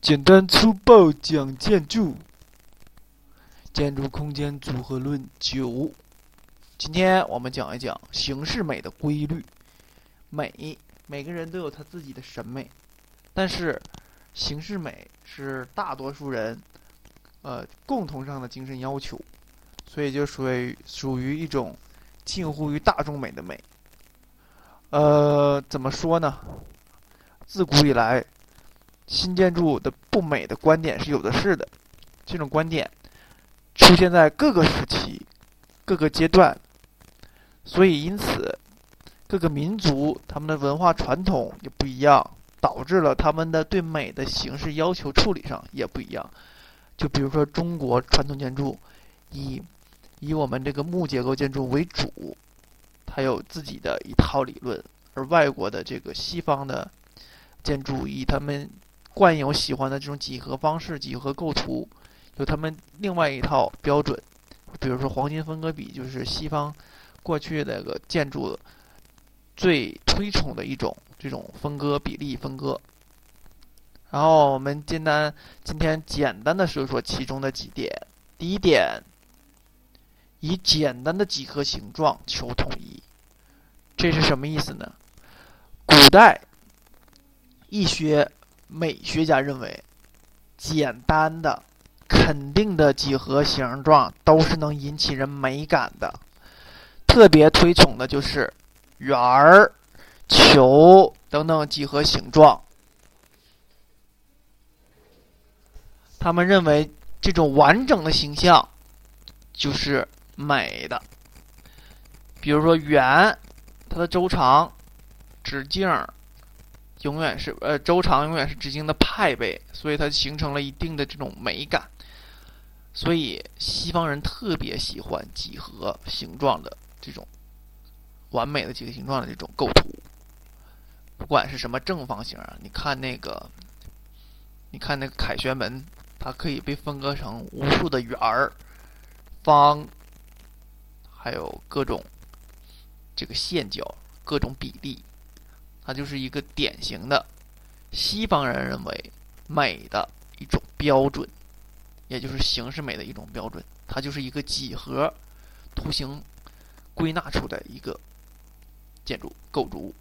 简单粗暴讲建筑，建筑空间组合论九。今天我们讲一讲形式美的规律。美，每个人都有他自己的审美，但是形式美是大多数人呃共同上的精神要求，所以就属于属于一种近乎于大众美的美。呃，怎么说呢？自古以来。新建筑的不美的观点是有的是的，这种观点出现在各个时期、各个阶段，所以因此各个民族他们的文化传统也不一样，导致了他们的对美的形式要求处理上也不一样。就比如说中国传统建筑以以我们这个木结构建筑为主，它有自己的一套理论，而外国的这个西方的建筑以他们。惯有喜欢的这种几何方式、几何构图，有他们另外一套标准。比如说黄金分割比，就是西方过去那个建筑最推崇的一种这种分割比例分割。然后我们简单今天简单的说说其中的几点。第一点，以简单的几何形状求统一，这是什么意思呢？古代易学。美学家认为，简单的、肯定的几何形状都是能引起人美感的。特别推崇的就是圆儿、球等等几何形状。他们认为这种完整的形象就是美的。比如说圆，它的周长、直径。永远是呃周长永远是直径的派倍，所以它形成了一定的这种美感。所以西方人特别喜欢几何形状的这种完美的几何形状的这种构图。不管是什么正方形啊，你看那个，你看那个凯旋门，它可以被分割成无数的圆儿、方，还有各种这个线角、各种比例。它就是一个典型的西方人认为美的一种标准，也就是形式美的一种标准。它就是一个几何图形归纳出的一个建筑构筑物。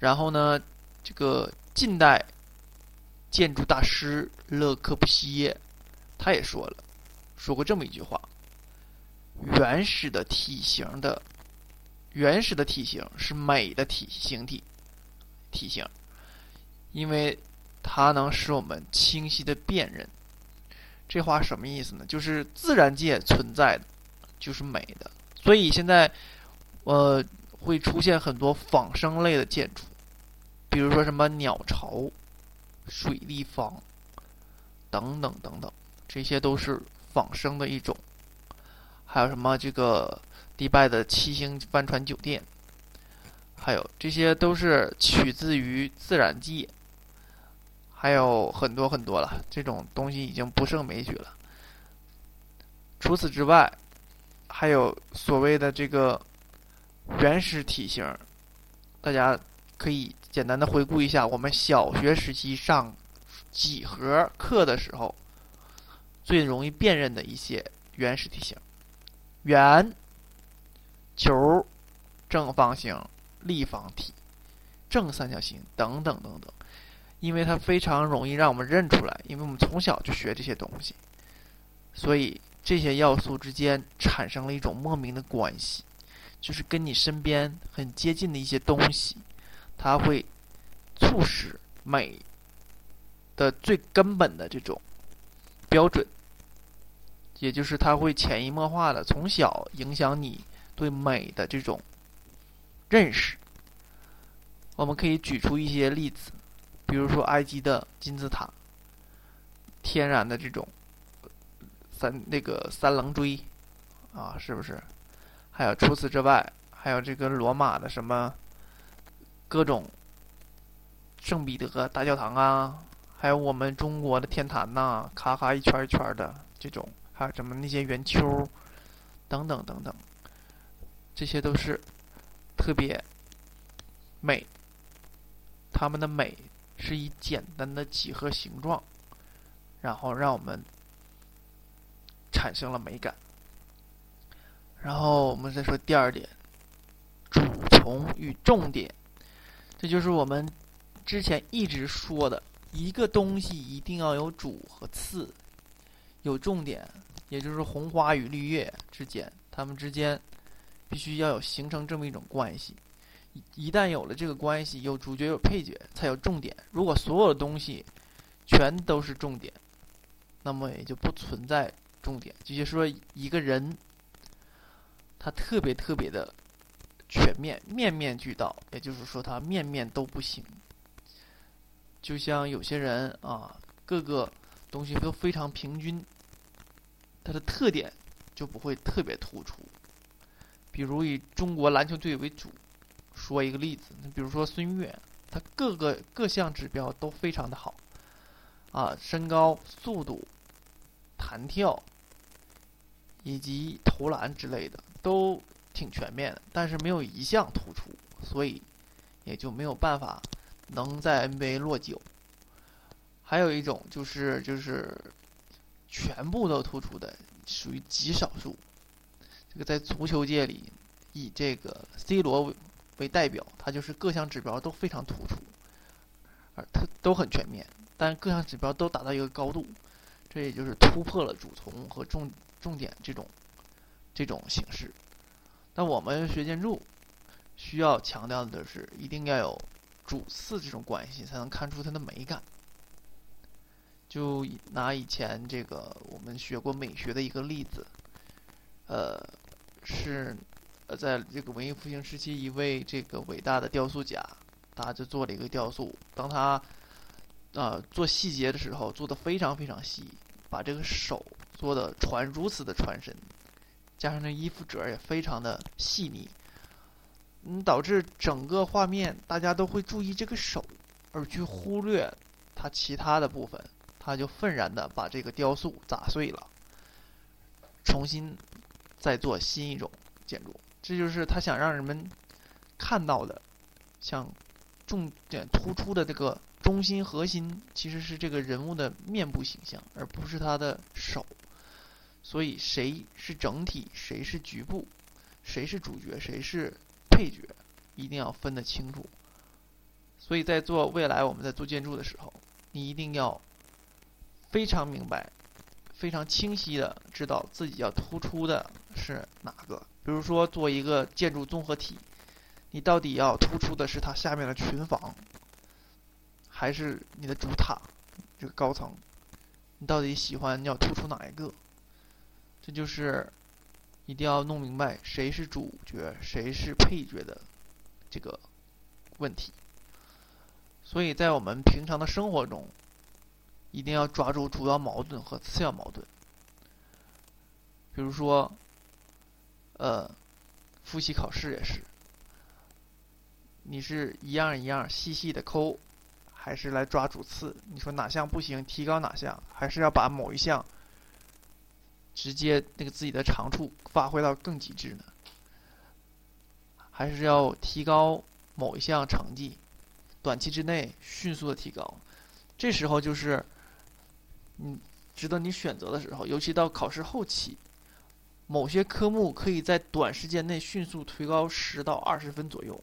然后呢，这个近代建筑大师勒柯布西耶他也说了，说过这么一句话：原始的体型的。原始的体型是美的体形体体型，因为它能使我们清晰的辨认。这话什么意思呢？就是自然界存在的就是美的，所以现在呃会出现很多仿生类的建筑，比如说什么鸟巢、水立方等等等等，这些都是仿生的一种。还有什么这个？迪拜的七星帆船酒店，还有这些都是取自于自然界，还有很多很多了。这种东西已经不胜枚举了。除此之外，还有所谓的这个原始体型，大家可以简单的回顾一下我们小学时期上几何课的时候最容易辨认的一些原始体型，圆。球、正方形、立方体、正三角形等等等等，因为它非常容易让我们认出来，因为我们从小就学这些东西，所以这些要素之间产生了一种莫名的关系，就是跟你身边很接近的一些东西，它会促使美的最根本的这种标准，也就是它会潜移默化的从小影响你。对美的这种认识，我们可以举出一些例子，比如说埃及的金字塔，天然的这种三那个三棱锥啊，是不是？还有除此之外，还有这个罗马的什么各种圣彼得大教堂啊，还有我们中国的天坛呐，咔咔一圈一圈的这种，还有什么那些圆丘等等等等。这些都是特别美，他们的美是以简单的几何形状，然后让我们产生了美感。然后我们再说第二点，主从与重点，这就是我们之前一直说的，一个东西一定要有主和次，有重点，也就是红花与绿叶之间，它们之间必须要有形成这么一种关系。一一旦有了这个关系，有主角有配角，才有重点。如果所有的东西全都是重点，那么也就不存在重点。就是说，一个人。他特别特别的全面，面面俱到，也就是说他面面都不行。就像有些人啊，各个东西都非常平均，它的特点就不会特别突出。比如以中国篮球队为主，说一个例子，比如说孙悦，他各个各项指标都非常的好，啊，身高、速度、弹跳以及投篮之类的。都挺全面的，但是没有一项突出，所以也就没有办法能在 NBA 落脚。还有一种就是就是全部都突出的，属于极少数。这个在足球界里，以这个 C 罗为为代表，他就是各项指标都非常突出，而他都很全面，但各项指标都达到一个高度，这也就是突破了主从和重重点这种。这种形式，那我们学建筑需要强调的是，一定要有主次这种关系，才能看出它的美感。就拿以前这个我们学过美学的一个例子，呃，是呃，在这个文艺复兴时期，一位这个伟大的雕塑家，他就做了一个雕塑。当他啊做细节的时候，做的非常非常细，把这个手做的传如此的传神。加上那衣服褶也非常的细腻，嗯，导致整个画面大家都会注意这个手，而去忽略它其他的部分，他就愤然的把这个雕塑砸碎了，重新再做新一种建筑。这就是他想让人们看到的，像重点突出的这个中心核心，其实是这个人物的面部形象，而不是他的手。所以，谁是整体，谁是局部，谁是主角，谁是配角，一定要分得清楚。所以在做未来我们在做建筑的时候，你一定要非常明白、非常清晰的知道自己要突出的是哪个。比如说，做一个建筑综合体，你到底要突出的是它下面的群房，还是你的主塔这个高层？你到底喜欢要突出哪一个？这就是一定要弄明白谁是主角，谁是配角的这个问题。所以在我们平常的生活中，一定要抓住主要矛盾和次要矛盾。比如说，呃，复习考试也是，你是一样一样细细的抠，还是来抓主次？你说哪项不行，提高哪项？还是要把某一项？直接那个自己的长处发挥到更极致呢，还是要提高某一项成绩，短期之内迅速的提高。这时候就是，嗯，值得你选择的时候。尤其到考试后期，某些科目可以在短时间内迅速推高十到二十分左右。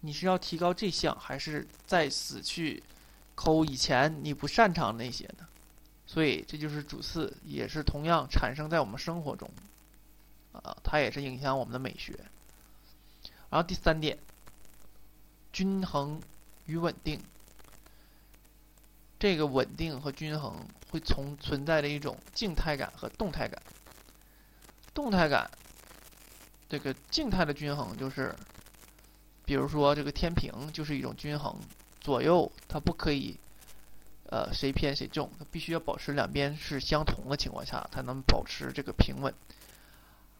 你是要提高这项，还是再死去抠以前你不擅长那些呢？所以这就是主次，也是同样产生在我们生活中，啊，它也是影响我们的美学。然后第三点，均衡与稳定。这个稳定和均衡会从存在的一种静态感和动态感。动态感，这个静态的均衡就是，比如说这个天平就是一种均衡，左右它不可以。呃，谁偏谁重，它必须要保持两边是相同的情况下，才能保持这个平稳。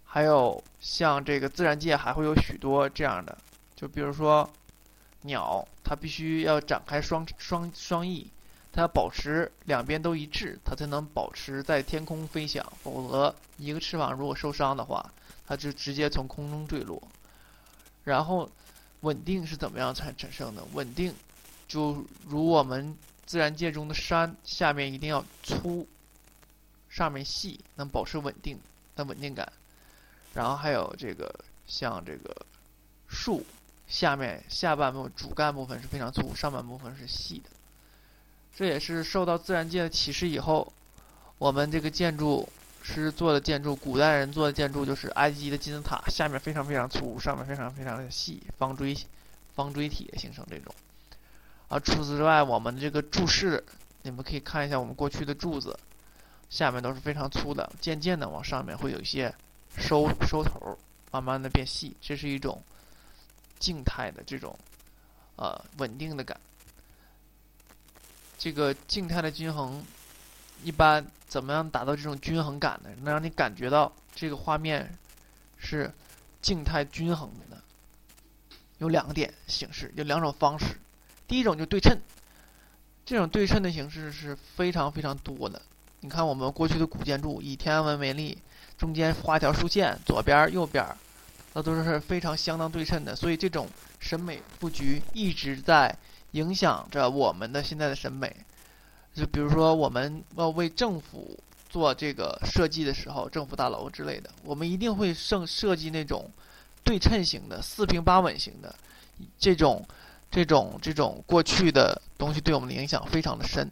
还有像这个自然界还会有许多这样的，就比如说鸟，它必须要展开双双双翼，它要保持两边都一致，它才能保持在天空飞翔。否则，一个翅膀如果受伤的话，它就直接从空中坠落。然后，稳定是怎么样才产生的？稳定。就如我们自然界中的山，下面一定要粗，上面细，能保持稳定的稳定感。然后还有这个像这个树，下面下半部主干部分是非常粗，上半部分是细的。这也是受到自然界的启示以后，我们这个建筑师做的建筑，古代人做的建筑就是埃及的金字塔，下面非常非常粗，上面非常非常的细，方锥方锥体形成这种。啊，除此之外，我们这个柱式，你们可以看一下我们过去的柱子，下面都是非常粗的，渐渐的往上面会有一些收收头，慢慢的变细，这是一种静态的这种呃稳定的感。这个静态的均衡，一般怎么样达到这种均衡感呢？能让你感觉到这个画面是静态均衡的呢，有两个点形式，有两种方式。第一种就对称，这种对称的形式是非常非常多的。你看我们过去的古建筑，以天安门为例，中间画一条竖线，左边右边，那都是非常相当对称的。所以这种审美布局一直在。影响着我们的现在的审美，就比如说我们要为政府做这个设计的时候，政府大楼之类的，我们一定会设设计那种对称型的、四平八稳型的，这种、这种、这种过去的东西对我们的影响非常的深。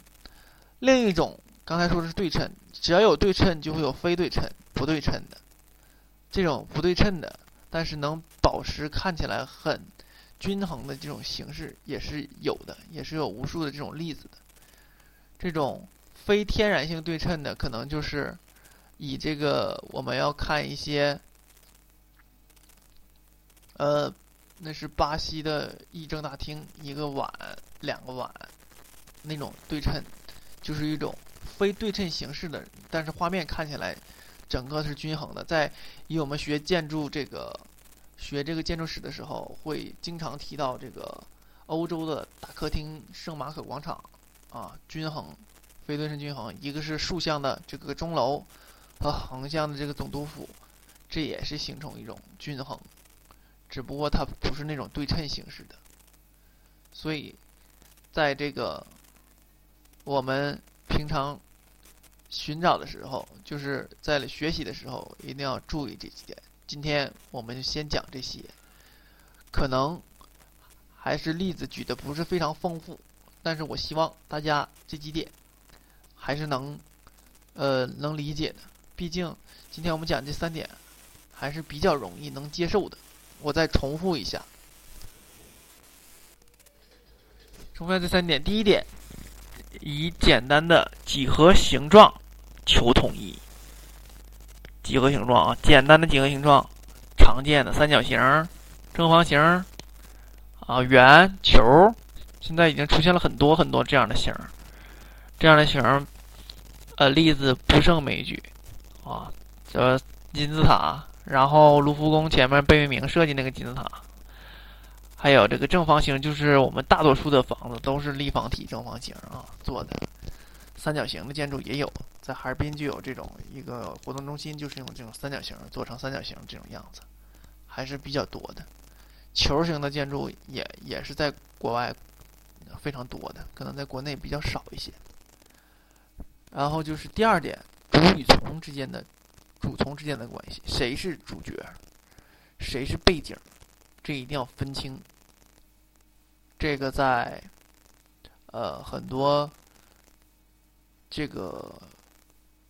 另一种刚才说的是对称，只要有对称就会有非对称、不对称的，这种不对称的，但是能保持看起来很。均衡的这种形式也是有的，也是有无数的这种例子的。这种非天然性对称的，可能就是以这个我们要看一些，呃，那是巴西的议政大厅，一个碗，两个碗，那种对称，就是一种非对称形式的，但是画面看起来整个是均衡的。在以我们学建筑这个。学这个建筑史的时候，会经常提到这个欧洲的大客厅圣马可广场，啊，均衡，非对称均衡。一个是竖向的这个钟楼和横向的这个总督府，这也是形成一种均衡，只不过它不是那种对称形式的。所以，在这个我们平常寻找的时候，就是在学习的时候，一定要注意这几点。今天我们就先讲这些，可能还是例子举的不是非常丰富，但是我希望大家这几点还是能呃能理解的。毕竟今天我们讲这三点还是比较容易能接受的。我再重复一下，重复下这三点。第一点，以简单的几何形状求统一。几何形状啊，简单的几何形状，常见的三角形、正方形啊、圆、球，现在已经出现了很多很多这样的形，这样的形，呃，例子不胜枚举啊。这金字塔，然后卢浮宫前面贝聿铭设计那个金字塔，还有这个正方形，就是我们大多数的房子都是立方体正方形啊做的。三角形的建筑也有，在哈尔滨就有这种一个活动中心，就是用这种三角形做成三角形这种样子，还是比较多的。球形的建筑也也是在国外非常多的，可能在国内比较少一些。然后就是第二点，主与从之间的主从之间的关系，谁是主角，谁是背景，这一定要分清。这个在呃很多。这个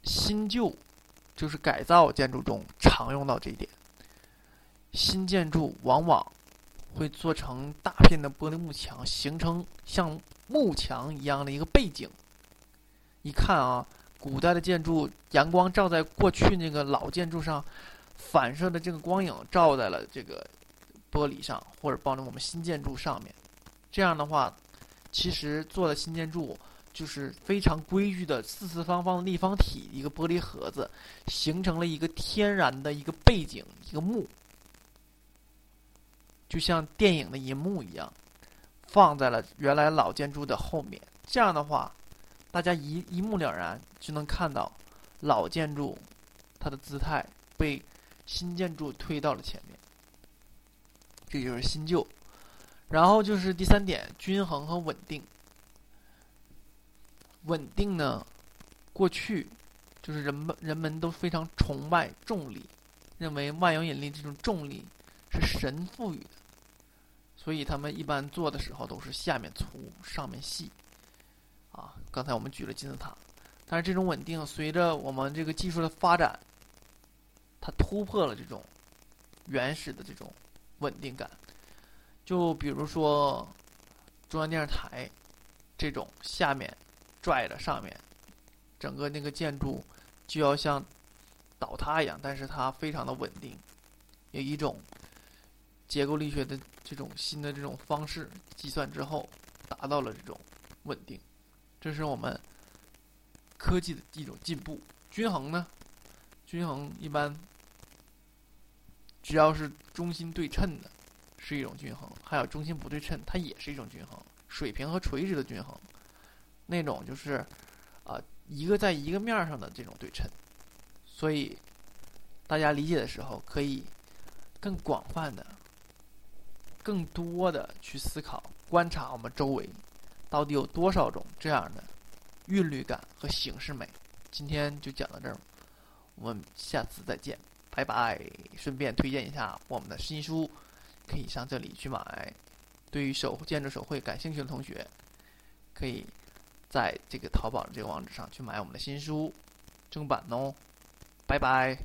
新旧就是改造建筑中常用到这一点。新建筑往往会做成大片的玻璃幕墙，形成像幕墙一样的一个背景。一看啊，古代的建筑，阳光照在过去那个老建筑上，反射的这个光影照在了这个玻璃上，或者帮助我们新建筑上面。这样的话，其实做的新建筑。就是非常规矩的四四方方的立方体，一个玻璃盒子，形成了一个天然的一个背景，一个幕，就像电影的银幕一样，放在了原来老建筑的后面。这样的话，大家一一目了然，就能看到老建筑它的姿态被新建筑推到了前面。这就是新旧。然后就是第三点，均衡和稳定。稳定呢，过去就是人们人们都非常崇拜重力，认为万有引力这种重力是神赋予的，所以他们一般做的时候都是下面粗，上面细。啊，刚才我们举了金字塔，但是这种稳定随着我们这个技术的发展，它突破了这种原始的这种稳定感。就比如说中央电视台这种下面拽着上面，整个那个建筑就要像倒塌一样，但是它非常的稳定，有一种结构力学的这种新的这种方式计算之后，达到了这种稳定。这是我们科技的一种进步。均衡呢？均衡一般只要是中心对称的，是一种均衡；还有中心不对称，它也是一种均衡。水平和垂直的均衡，那种就是啊一个在一个面上的这种对称。所以大家理解的时候，可以更广泛的、更多的去思考、观察我们周围。到底有多少种这样的韵律感和形式美？今天就讲到这儿，我们下次再见，拜拜！顺便推荐一下我们的新书，可以上这里去买。对于手建筑手绘感兴趣的同学，可以这个淘宝的这个网址上去买我们的新书正版哦。拜拜！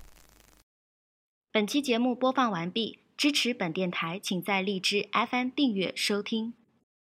本期节目播放完毕，支持本电台，请在荔枝 FM 订阅收听。